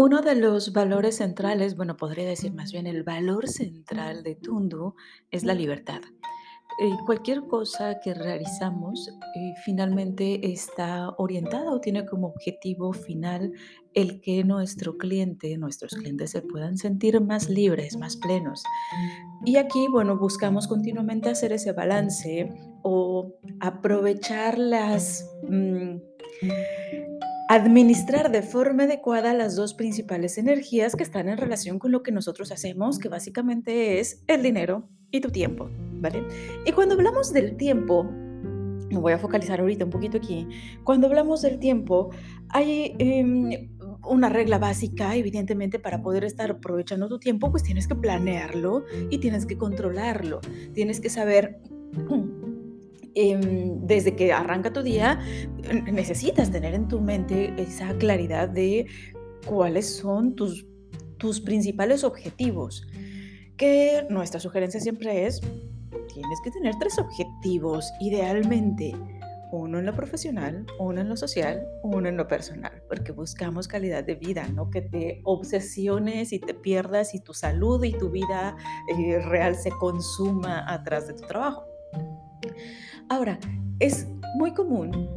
Uno de los valores centrales, bueno, podría decir más bien el valor central de Tundu es la libertad. Eh, cualquier cosa que realizamos eh, finalmente está orientada o tiene como objetivo final el que nuestro cliente, nuestros clientes se puedan sentir más libres, más plenos. Y aquí, bueno, buscamos continuamente hacer ese balance o aprovechar las... mm, Administrar de forma adecuada las dos principales energías que están en relación con lo que nosotros hacemos, que básicamente es el dinero y tu tiempo, ¿vale? Y cuando hablamos del tiempo, me voy a focalizar ahorita un poquito aquí, cuando hablamos del tiempo, hay em, una regla básica, evidentemente, para poder estar aprovechando tu tiempo, pues tienes que planearlo y tienes que controlarlo, tienes que saber em, desde que arranca tu día, necesitas tener en tu mente esa claridad de cuáles son tus, tus principales objetivos. Que nuestra sugerencia siempre es, tienes que tener tres objetivos, idealmente. Uno en lo profesional, uno en lo social, uno en lo personal, porque buscamos calidad de vida, no que te obsesiones y te pierdas y tu salud y tu vida eh, real se consuma atrás de tu trabajo. Ahora, es muy común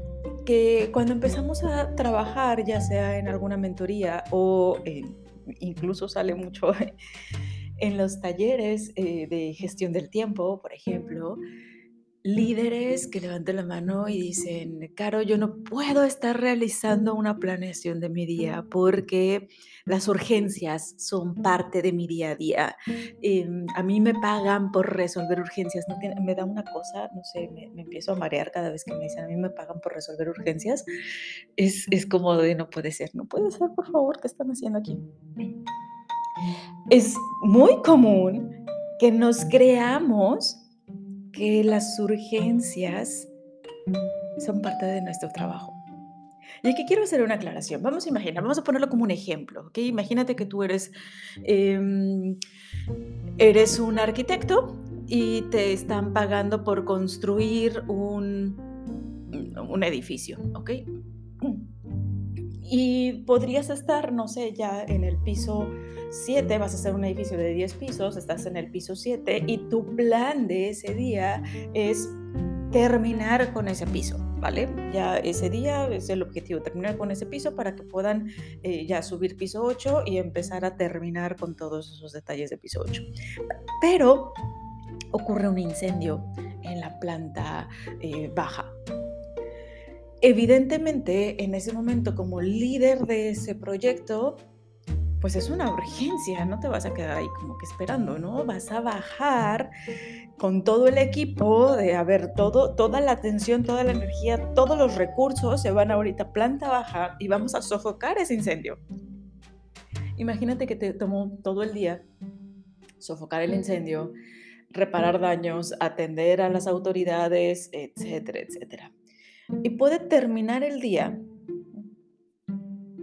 que cuando empezamos a trabajar, ya sea en alguna mentoría o en- incluso sale mucho en los talleres eh, de gestión del tiempo, por ejemplo, líderes que levanten la mano y dicen, Caro, yo no puedo estar realizando una planeación de mi día porque las urgencias son parte de mi día a día. Em, a mí me pagan por resolver urgencias. ¿no? Me da una cosa, no sé, me, me empiezo a marear cada vez que me dicen, a mí me pagan por resolver urgencias. Es, es como de, no puede ser, no puede ser, por favor, ¿qué están haciendo aquí? Es muy común que nos creamos que las urgencias son parte de nuestro trabajo. Y aquí quiero hacer una aclaración. Vamos a imaginar, vamos a ponerlo como un ejemplo, ¿ok? Imagínate que tú eres, em, eres un arquitecto y te están pagando por construir un, un edificio, ¿ok? Y podrías estar, no sé, ya en el piso 7, vas a hacer un edificio de 10 pisos, estás en el piso 7 y tu plan de ese día es terminar con ese piso, ¿vale? Ya ese día es el objetivo, terminar con ese piso para que puedan eh, ya subir piso 8 y empezar a terminar con todos esos detalles de piso 8. Pero ocurre un incendio en la planta eh, baja. Evidentemente, en ese momento, como líder de ese proyecto, pues es una urgencia, no te vas a quedar ahí como que esperando, ¿no? Vas a bajar con todo el equipo de, a ver, todo, toda la atención, toda la energía, todos los recursos se van ahorita planta baja y vamos a sofocar ese incendio. Imagínate que te tomó todo el día sofocar el incendio, reparar daños, atender a las autoridades, etcétera, etcétera. Y puede terminar el día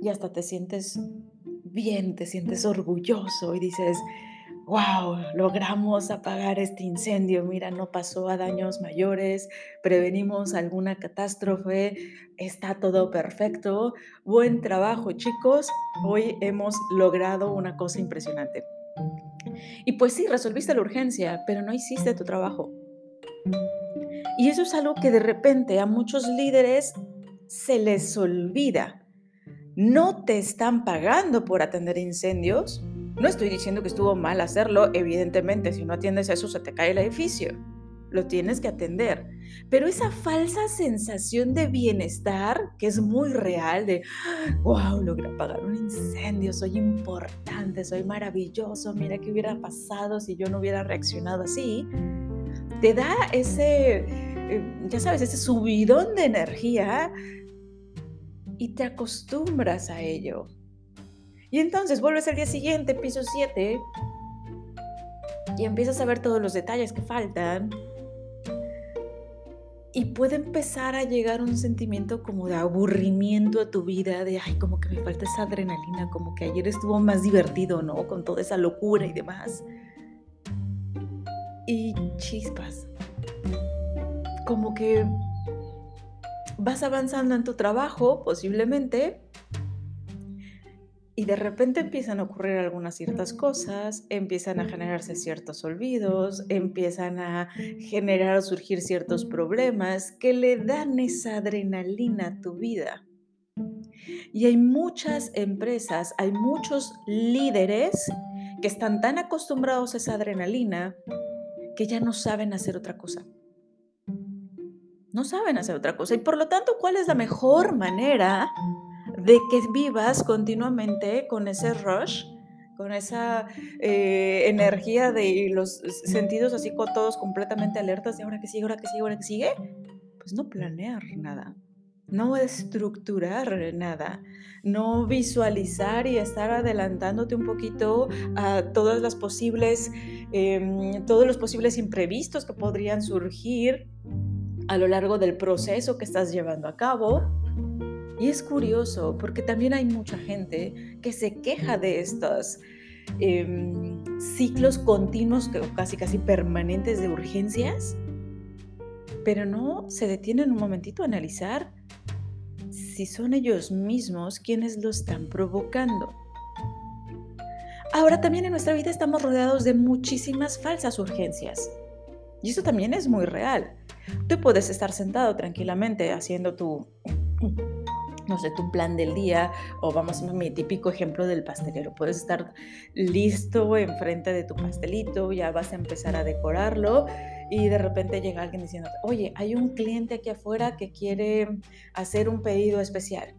y hasta te sientes bien, te sientes orgulloso y dices, wow, logramos apagar este incendio, mira, no pasó a daños mayores, prevenimos alguna catástrofe, está todo perfecto, buen trabajo chicos, hoy hemos logrado una cosa impresionante. Y pues sí, resolviste la urgencia, pero no hiciste tu trabajo. Y eso es algo que de repente a muchos líderes se les olvida. No te están pagando por atender incendios. No estoy diciendo que estuvo mal hacerlo, evidentemente, si no atiendes eso se te cae el edificio. Lo tienes que atender. Pero esa falsa sensación de bienestar, que es muy real, de, wow, logré apagar un incendio, soy importante, soy maravilloso, mira qué hubiera pasado si yo no hubiera reaccionado así, te da ese, ya sabes, ese subidón de energía y te acostumbras a ello. Y entonces vuelves al día siguiente, piso 7, y empiezas a ver todos los detalles que faltan. Y puede empezar a llegar un sentimiento como de aburrimiento a tu vida, de, ay, como que me falta esa adrenalina, como que ayer estuvo más divertido, ¿no? Con toda esa locura y demás. Y chispas. Como que vas avanzando en tu trabajo, posiblemente, y de repente empiezan a ocurrir algunas ciertas cosas, empiezan a generarse ciertos olvidos, empiezan a generar o surgir ciertos problemas que le dan esa adrenalina a tu vida. Y hay muchas empresas, hay muchos líderes que están tan acostumbrados a esa adrenalina que ya no saben hacer otra cosa. No saben hacer otra cosa. Y por lo tanto, ¿cuál es la mejor manera de que vivas continuamente con ese rush, con esa eh, energía de los sentidos así con todos completamente alertas de ahora que sigue, ahora que sigue, ahora que sigue, pues no planear nada, no estructurar nada, no visualizar y estar adelantándote un poquito a todas las posibles, em, todos los posibles imprevistos que podrían surgir a lo largo del proceso que estás llevando a cabo y es curioso porque también hay mucha gente que se queja de estos em, ciclos continuos, casi casi permanentes de urgencias, pero no se detienen un momentito a analizar si son ellos mismos quienes lo están provocando. Ahora también en nuestra vida estamos rodeados de muchísimas falsas urgencias. Y eso también es muy real. Tú puedes estar sentado tranquilamente haciendo tu no sé, tu plan del día o vamos a mi típico ejemplo del pastelero. Puedes estar listo enfrente de tu pastelito, ya vas a empezar a decorarlo y de repente llega alguien diciendo, oye, hay un cliente aquí afuera que quiere hacer un pedido especial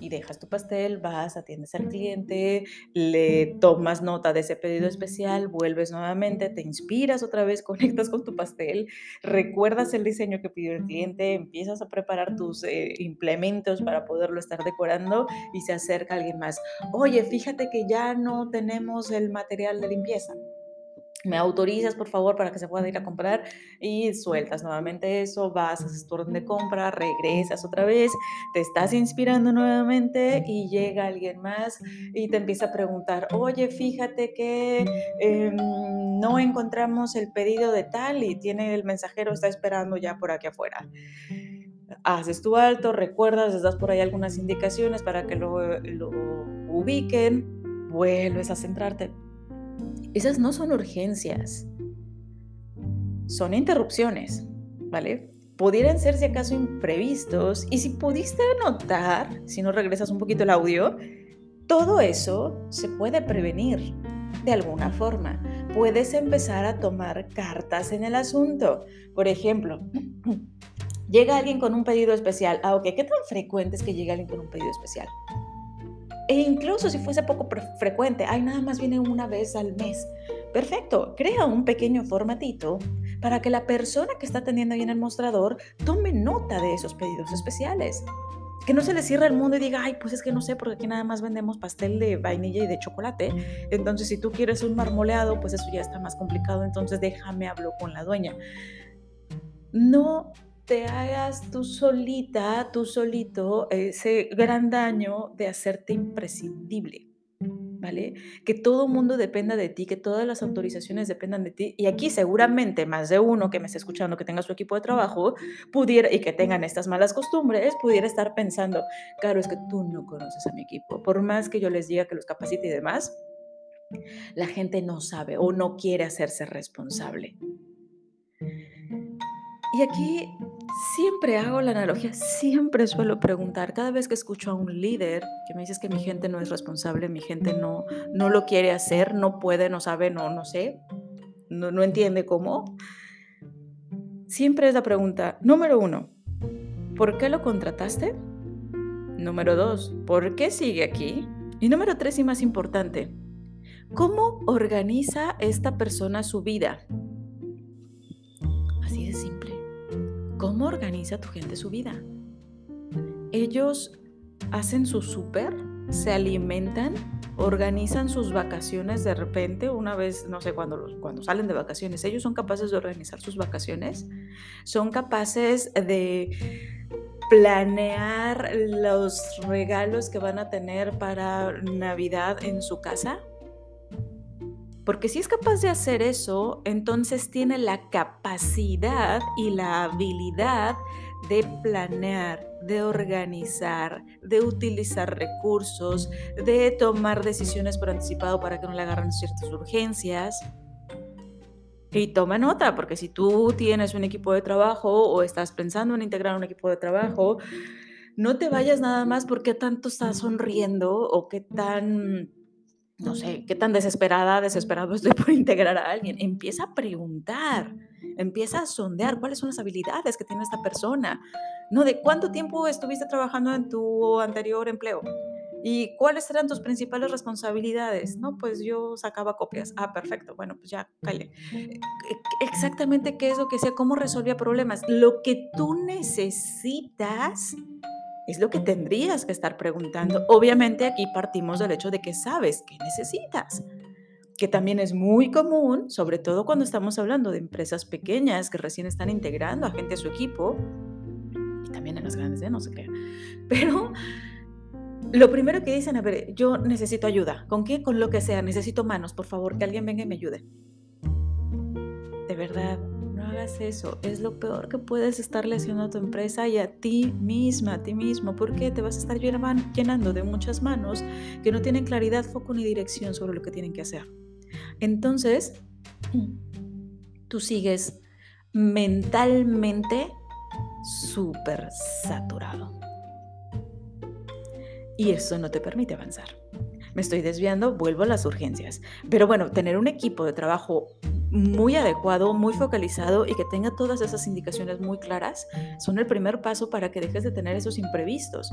y dejas tu pastel, vas, atiendes al cliente, le tomas nota de ese pedido especial, vuelves nuevamente, te inspiras otra vez, conectas con tu pastel, recuerdas el diseño que pidió el cliente, empiezas a preparar tus eh, implementos para poderlo estar decorando y se acerca alguien más. Oye, fíjate que ya no tenemos el material de limpieza me autorizas por favor para que se pueda ir a comprar y sueltas nuevamente eso, vas, haces tu orden de compra, regresas otra vez, te estás inspirando nuevamente y llega alguien más y te empieza a preguntar, oye, fíjate que em, no encontramos el pedido de tal y tiene el mensajero, está esperando ya por aquí afuera. Haces tu alto, recuerdas, les das por ahí algunas indicaciones para que lo, lo ubiquen, vuelves a centrarte esas no son urgencias, son interrupciones, ¿vale? Pudieran ser si acaso imprevistos y si pudiste notar, si no regresas un poquito el audio, todo eso se puede prevenir de alguna forma. Puedes empezar a tomar cartas en el asunto. Por ejemplo, llega alguien con un pedido especial. Ah, ok, ¿qué tan frecuente es que llegue alguien con un pedido especial? E incluso si fuese poco frecuente, ay, nada más viene una vez al mes. Perfecto, crea un pequeño formatito para que la persona que está atendiendo ahí en el mostrador tome nota de esos pedidos especiales. Que no se le cierre el mundo y diga, ay, pues es que no sé, porque aquí nada más vendemos pastel de vainilla y de chocolate. Entonces, si tú quieres un marmoleado, pues eso ya está más complicado. Entonces, déjame hablo con la dueña. No te hagas tú solita, tú solito, ese gran daño de hacerte imprescindible. ¿Vale? Que todo mundo dependa de ti, que todas las autorizaciones dependan de ti. Y aquí seguramente más de uno que me esté escuchando, que tenga su equipo de trabajo, pudiera, y que tengan estas malas costumbres, pudiera estar pensando, claro, es que tú no conoces a mi equipo. Por más que yo les diga que los capacite y demás, la gente no sabe o no quiere hacerse responsable. Y aquí siempre hago la analogía, siempre suelo preguntar, cada vez que escucho a un líder que me dices que mi gente no es responsable, mi gente no, no lo quiere hacer, no puede, no sabe, no, no sé, no, no entiende cómo, siempre es la pregunta, número uno, ¿por qué lo contrataste? Número dos, ¿por qué sigue aquí? Y número tres y más importante, ¿cómo organiza esta persona su vida? ¿Cómo organiza tu gente su vida? Ellos hacen su súper, se alimentan, organizan sus vacaciones de repente, una vez, no sé, cuando, cuando salen de vacaciones, ellos son capaces de organizar sus vacaciones, son capaces de planear los regalos que van a tener para Navidad en su casa, porque si es capaz de hacer eso, entonces tiene la capacidad y la habilidad de planear, de organizar, de utilizar recursos, de tomar decisiones por anticipado para que no le agarren ciertas urgencias. Y toma nota, porque si tú tienes un equipo de trabajo o estás pensando en integrar un equipo de trabajo, no te vayas nada más porque tanto estás sonriendo o qué tan no sé, qué tan desesperada, desesperado estoy por integrar a alguien. Empieza a preguntar, empieza a sondear cuáles son las habilidades que tiene esta persona. No, de cuánto tiempo estuviste trabajando en tu anterior empleo. ¿Y cuáles eran tus principales responsabilidades? No, pues yo sacaba copias. Ah, perfecto. Bueno, pues ya, calle. E, exactamente qué es lo que sea, cómo resolvía problemas. Lo que tú necesitas es lo que tendrías que estar preguntando. Obviamente aquí partimos del hecho de que sabes qué necesitas, que también es muy común, sobre todo cuando estamos hablando de empresas pequeñas que recién están integrando a gente a su equipo, y también en las grandes, ¿eh? no sé qué. Pero lo primero que dicen, a ver, yo necesito ayuda. ¿Con qué? Con lo que sea. Necesito manos, por favor, que alguien venga y me ayude. De verdad, hagas eso. Es lo peor que puedes estarle haciendo a tu empresa y a ti misma, a ti mismo, porque te vas a estar llenando de muchas manos que no tienen claridad, foco ni dirección sobre lo que tienen que hacer. Entonces, tú sigues mentalmente súper saturado. Y eso no te permite avanzar. Me estoy desviando, vuelvo a las urgencias. Pero bueno, tener un equipo de trabajo muy adecuado, muy focalizado y que tenga todas esas indicaciones muy claras, son el primer paso para que dejes de tener esos imprevistos.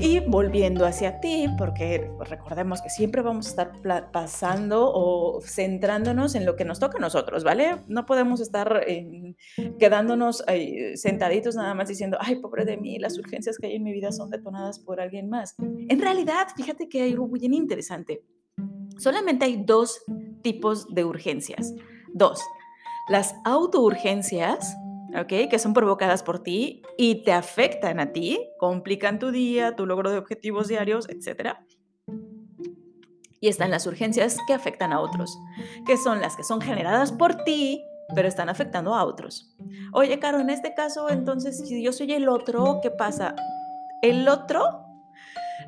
Y volviendo hacia ti, porque recordemos que siempre vamos a estar pasando o centrándonos en lo que nos toca a nosotros, ¿vale? No podemos estar quedándonos sentaditos nada más diciendo, ay, pobre de mí, las urgencias que hay en mi vida son detonadas por alguien más. En realidad, fíjate que hay algo muy interesante. Solamente hay dos tipos de urgencias. Dos, las autourgencias, ¿ok? Que son provocadas por ti y te afectan a ti, complican tu día, tu logro de objetivos diarios, etc. Y están las urgencias que afectan a otros, que son las que son generadas por ti, pero están afectando a otros. Oye, Caro, en este caso, entonces, si yo soy el otro, ¿qué pasa? El otro,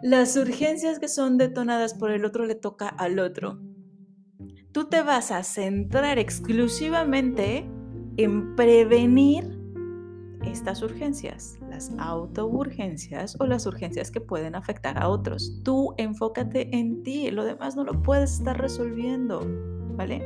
las urgencias que son detonadas por el otro le toca al otro tú te vas a centrar exclusivamente en prevenir estas urgencias, las autourgencias o las urgencias que pueden afectar a otros. Tú enfócate en ti, lo demás no lo puedes estar resolviendo, ¿vale?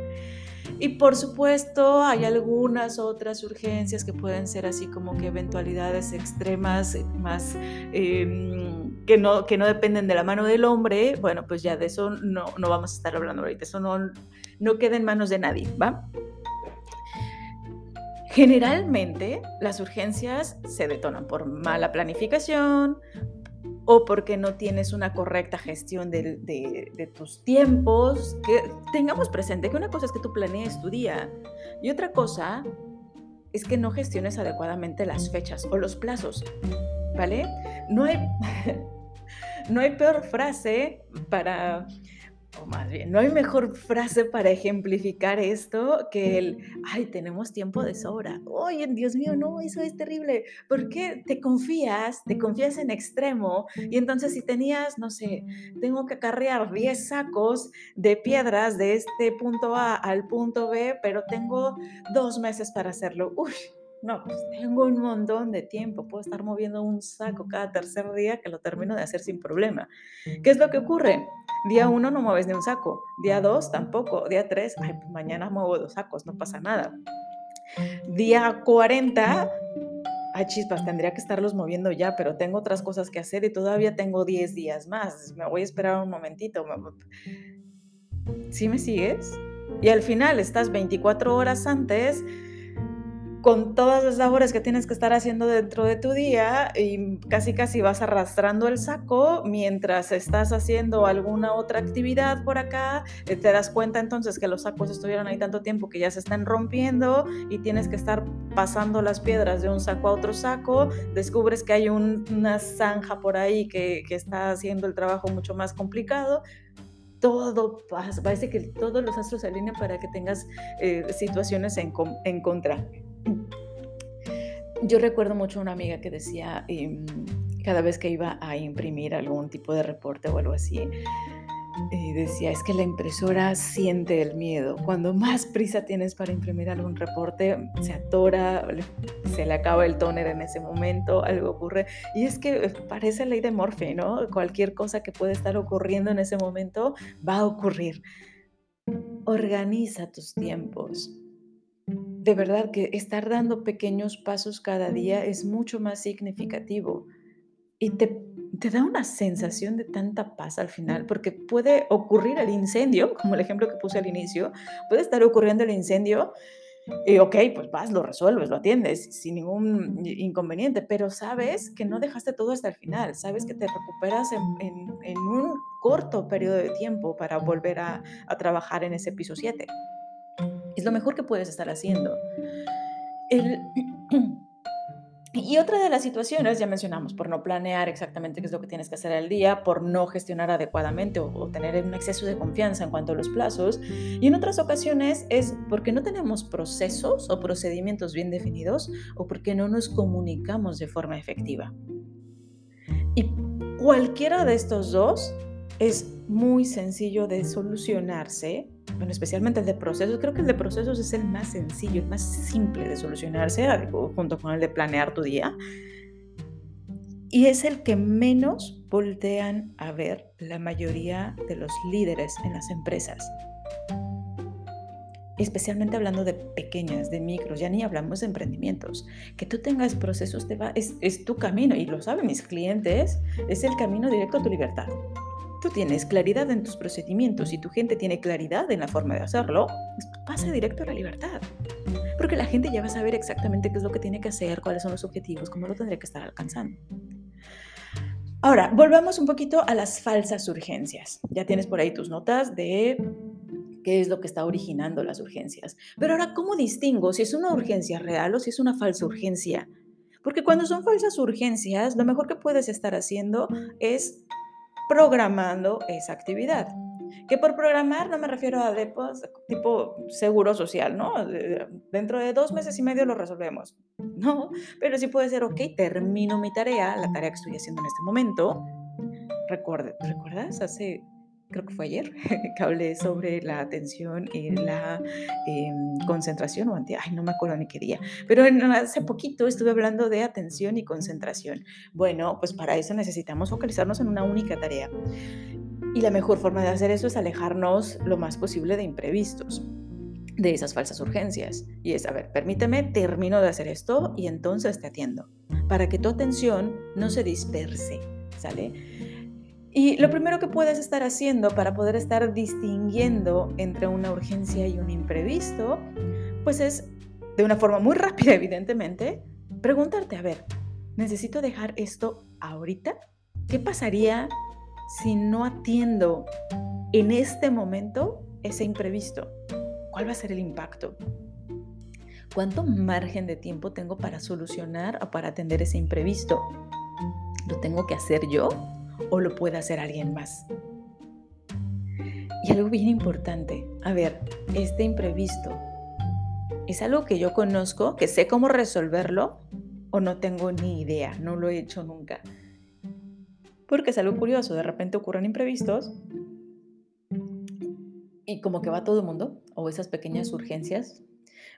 Y por supuesto hay algunas otras urgencias que pueden ser así como que eventualidades extremas más em, que, no, que no dependen de la mano del hombre. Bueno, pues ya de eso no, no vamos a estar hablando ahorita. Eso no, no queda en manos de nadie, ¿va? Generalmente las urgencias se detonan por mala planificación, o porque no tienes una correcta gestión de, tus tiempos. Que tengamos presente que una cosa es que tú planees tu día y otra cosa es que no gestiones adecuadamente las fechas o los plazos, ¿vale? No hay, no hay peor frase para o más bien, no hay mejor frase para ejemplificar esto que el, ay, tenemos tiempo de sobra. Oye, Dios mío, no, eso es terrible. ¿Por qué te confías, te confías en extremo? Y entonces si tenías, no sé, tengo que acarrear 10 sacos de piedras de este punto A al punto B, pero tengo dos meses para hacerlo. Uy, no, pues tengo un montón de tiempo, puedo estar moviendo un saco cada tercer día que lo termino de hacer sin problema. ¿Qué es lo que ocurre? Día uno no mueves ni un saco, día dos tampoco, día tres, ay, pues mañana muevo dos sacos, no pasa nada. Día 40, ay chispas, tendría que estarlos moviendo ya, pero tengo otras cosas que hacer y todavía tengo 10 días más, me voy a esperar un momentito. ¿Sí me sigues? Y al final estás 24 horas antes con todas las labores que tienes que estar haciendo dentro de tu día y casi casi vas arrastrando el saco mientras estás haciendo alguna otra actividad por acá, eh, te das cuenta entonces que los sacos estuvieron ahí tanto tiempo que ya se están rompiendo y tienes que estar pasando las piedras de un saco a otro saco, descubres que hay una zanja por ahí que, que está haciendo el trabajo mucho más complicado. Todo pasa, parece que todos los astros se alinean para que tengas eh, situaciones en, en contra. Yo recuerdo mucho una amiga que decía, em, cada vez que iba a imprimir algún tipo de reporte o algo así, y decía, es que la impresora siente el miedo. Cuando más prisa tienes para imprimir algún reporte, se atora, se le acaba el tóner en ese momento, algo ocurre. Y es que eh, parece ley de Morphy, ¿no? Cualquier cosa que puede estar ocurriendo en ese momento va a ocurrir. Organiza tus tiempos. De verdad que estar dando pequeños pasos cada día es mucho más significativo y te te da una sensación de tanta paz al final, porque puede ocurrir el incendio, como el ejemplo que puse al inicio, puede estar ocurriendo el incendio y ok, pues vas, lo resuelves, lo atiendes sin ningún inconveniente, pero sabes que no dejaste todo hasta el final, sabes que te recuperas en, un corto periodo de tiempo para volver a, a trabajar en ese piso 7. Es lo mejor que puedes estar haciendo. Y otra de las situaciones, ya mencionamos, por no planear exactamente qué es lo que tienes que hacer al día, por no gestionar adecuadamente o, tener un exceso de confianza en cuanto a los plazos. Y en otras ocasiones es porque no tenemos procesos o procedimientos bien definidos o porque no nos comunicamos de forma efectiva. Y cualquiera de estos dos es muy sencillo de solucionarse bueno, especialmente el de procesos, creo que el de procesos es el más sencillo, el más simple de solucionarse junto con el de planear tu día. Y es el que menos voltean a ver la mayoría de los líderes en las empresas. Especialmente hablando de pequeñas, de micros, ya ni hablamos de emprendimientos. Que tú tengas procesos te va, es, es tu camino, y lo saben mis clientes, es el camino directo a tu libertad tú tienes claridad en tus procedimientos y tu gente tiene claridad en la forma de hacerlo, pasa directo a la libertad. Porque la gente ya va a saber exactamente qué es lo que tiene que hacer, cuáles son los objetivos, cómo lo tendría que estar alcanzando. Ahora, volvamos un poquito a las falsas urgencias. Ya tienes por ahí tus notas de qué es lo que está originando las urgencias. Pero ahora, ¿cómo distingo si es una urgencia real o si es una falsa urgencia? Porque cuando son falsas urgencias, lo mejor que puedes estar haciendo es programando esa actividad. Que por programar no me refiero a depos tipo seguro social, ¿no? Dentro de dos meses y medio lo resolvemos. No, pero sí puede ser, ok, termino mi tarea, la tarea que estoy haciendo en este momento. Recuerde, ¿Recuerdas? Hace creo que fue ayer, que hablé sobre la atención y la em, concentración, o ante, ay, no me acuerdo ni qué día, pero hace poquito estuve hablando de atención y concentración. Bueno, pues para eso necesitamos focalizarnos en una única tarea. Y la mejor forma de hacer eso es alejarnos lo más posible de imprevistos de esas falsas urgencias. Y es, a ver, permíteme, termino de hacer esto y entonces te atiendo, para que tu atención no se disperse, ¿sale? Y lo primero que puedes estar haciendo para poder estar distinguiendo entre una urgencia y un imprevisto, pues es, de una forma muy rápida, evidentemente, preguntarte, a ver, ¿necesito dejar esto ahorita? ¿Qué pasaría si no atiendo en este momento ese imprevisto? ¿Cuál va a ser el impacto? ¿Cuánto margen de tiempo tengo para solucionar o para atender ese imprevisto? ¿Lo tengo que hacer yo o lo puede hacer alguien más. Y algo bien importante, a ver, este imprevisto, ¿es algo que yo conozco, que sé cómo resolverlo o no tengo ni idea, no lo he hecho nunca? Porque es algo curioso, de repente ocurren imprevistos y como que va todo el mundo, o esas pequeñas urgencias,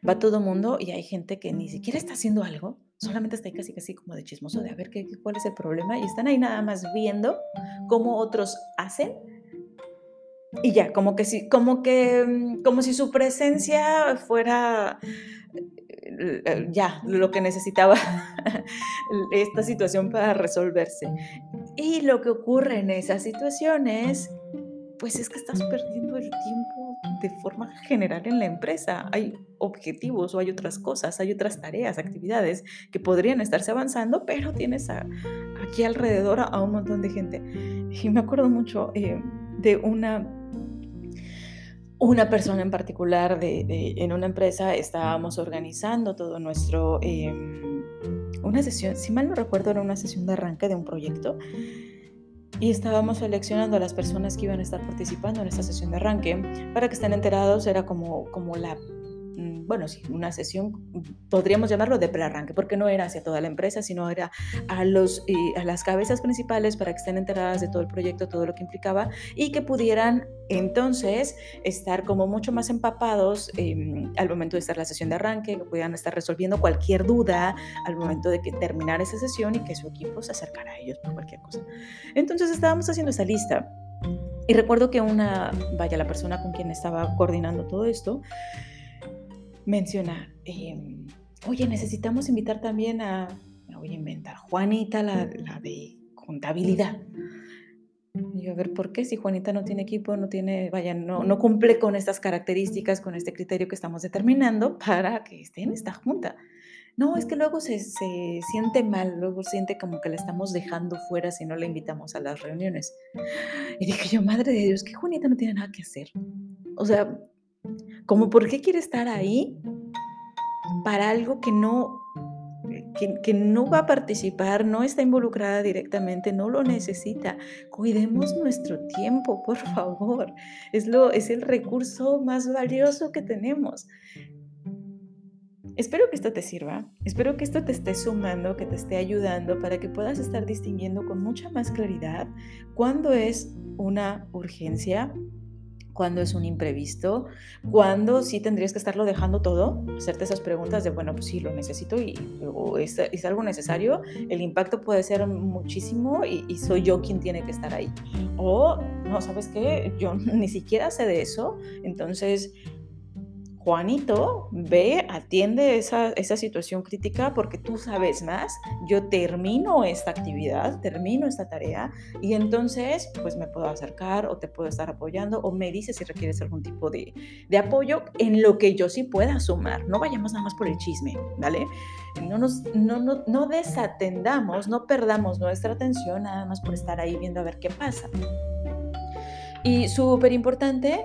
va todo el mundo y hay gente que ni siquiera está haciendo algo solamente está ahí casi casi como de chismoso de a ver qué, cuál es el problema y están ahí nada más viendo cómo otros hacen y ya, como que si, como que, mm, como si su presencia fuera eh, ya lo que necesitaba esta situación para resolverse. Y lo que ocurre en esas situaciones, pues es que estás perdiendo el tiempo de forma general en la empresa. Hay objetivos o hay otras cosas, hay otras tareas, actividades que podrían estarse avanzando, pero tienes aquí alrededor a, un montón de gente. Y me acuerdo mucho eh, de una, una persona en particular de, en una empresa, estábamos organizando todo nuestro... Em, una sesión, si mal no recuerdo, era una sesión de arranque de un proyecto y estábamos seleccionando a las personas que iban a estar participando en esta sesión de arranque. Para que estén enterados, era como, como la, bueno, sí, una sesión, podríamos llamarlo de prearranque, porque no era hacia toda la empresa, sino era a, los, a las cabezas principales para que estén enteradas de todo el proyecto, todo lo que implicaba y que pudieran entonces estar como mucho más empapados em, al momento de estar la sesión de arranque, que pudieran estar resolviendo cualquier duda al momento de que terminar esa sesión y que su equipo se acercara a ellos por cualquier cosa. Entonces estábamos haciendo esa lista. Y recuerdo que una, vaya, la persona con quien estaba coordinando todo esto, menciona, em, oye, necesitamos invitar también a, me voy a inventar, Juanita, la, la de contabilidad. Y yo, a ver, ¿por qué? Si Juanita no tiene equipo, no tiene, vaya, no, no cumple con estas características, con este criterio que estamos determinando para que esté en esta junta. No, es que luego se, se, siente mal, luego siente como que la estamos dejando fuera si no la invitamos a las reuniones. Y dije yo, madre de Dios, que Juanita no tiene nada que hacer. O sea, como por qué quiere estar ahí para algo que no, que, no va a participar, no está involucrada directamente, no lo necesita. Cuidemos nuestro tiempo, por favor. Es, lo, es el recurso más valioso que tenemos. Espero que esto te sirva, espero que esto te esté sumando, que te esté ayudando para que puedas estar distinguiendo con mucha más claridad cuándo es una urgencia, cuándo es un imprevisto, cuándo sí tendrías que estarlo dejando todo, hacerte esas preguntas de, bueno, pues sí, lo necesito y o es, es, algo necesario, el impacto puede ser muchísimo y, y soy yo quien tiene que estar ahí. O, no, ¿sabes qué? Yo ni siquiera sé de eso, entonces Juanito, ve, atiende esa, esa, situación crítica porque tú sabes más, yo termino esta actividad, termino esta tarea y entonces pues me puedo acercar o te puedo estar apoyando o me dices si requieres algún tipo de, de apoyo en lo que yo sí pueda sumar. No vayamos nada más por el chisme, ¿vale? No, nos, no, no, no desatendamos, no perdamos nuestra atención nada más por estar ahí viendo a ver qué pasa. Y súper importante,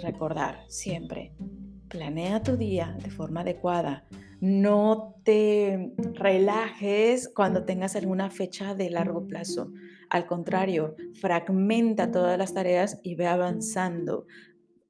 recordar siempre, planea tu día de forma adecuada. No te relajes cuando tengas alguna fecha de largo plazo. Al contrario, fragmenta todas las tareas y ve avanzando.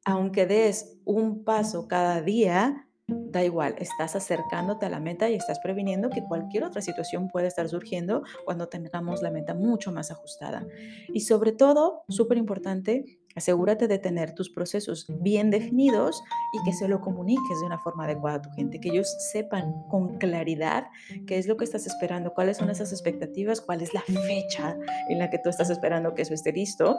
Aunque des un paso cada día, da igual, estás acercándote a la meta y estás previniendo que cualquier otra situación puede estar surgiendo cuando tengamos la meta mucho más ajustada. Y sobre todo, súper importante, Asegúrate de tener tus procesos bien definidos y que se lo comuniques de una forma adecuada a tu gente, que ellos sepan con claridad qué es lo que estás esperando, cuáles son esas expectativas, cuál es la fecha en la que tú estás esperando que eso esté listo.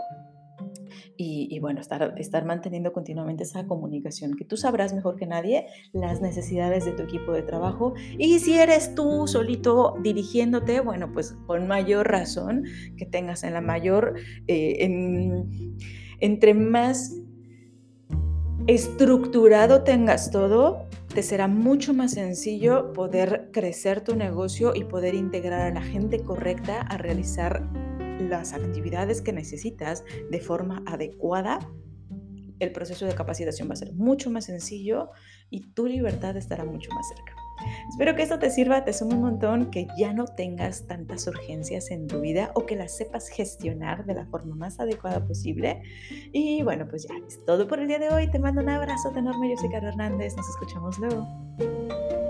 Y, y, bueno, estar, estar manteniendo continuamente esa comunicación, que tú sabrás mejor que nadie las necesidades de tu equipo de trabajo. Y si eres tú solito dirigiéndote, bueno, pues con mayor razón que tengas en la mayor... Eh, en, entre más estructurado tengas todo, te será mucho más sencillo poder crecer tu negocio y poder integrar a la gente correcta a realizar las actividades que necesitas de forma adecuada. El proceso de capacitación va a ser mucho más sencillo y tu libertad estará mucho más cerca. Espero que esto te sirva, te sume un montón, que ya no tengas tantas urgencias en tu vida o que las sepas gestionar de la forma más adecuada posible. Y bueno, pues ya es todo por el día de hoy. Te mando un abrazo enorme. Yo soy Caro Hernández. Nos escuchamos luego.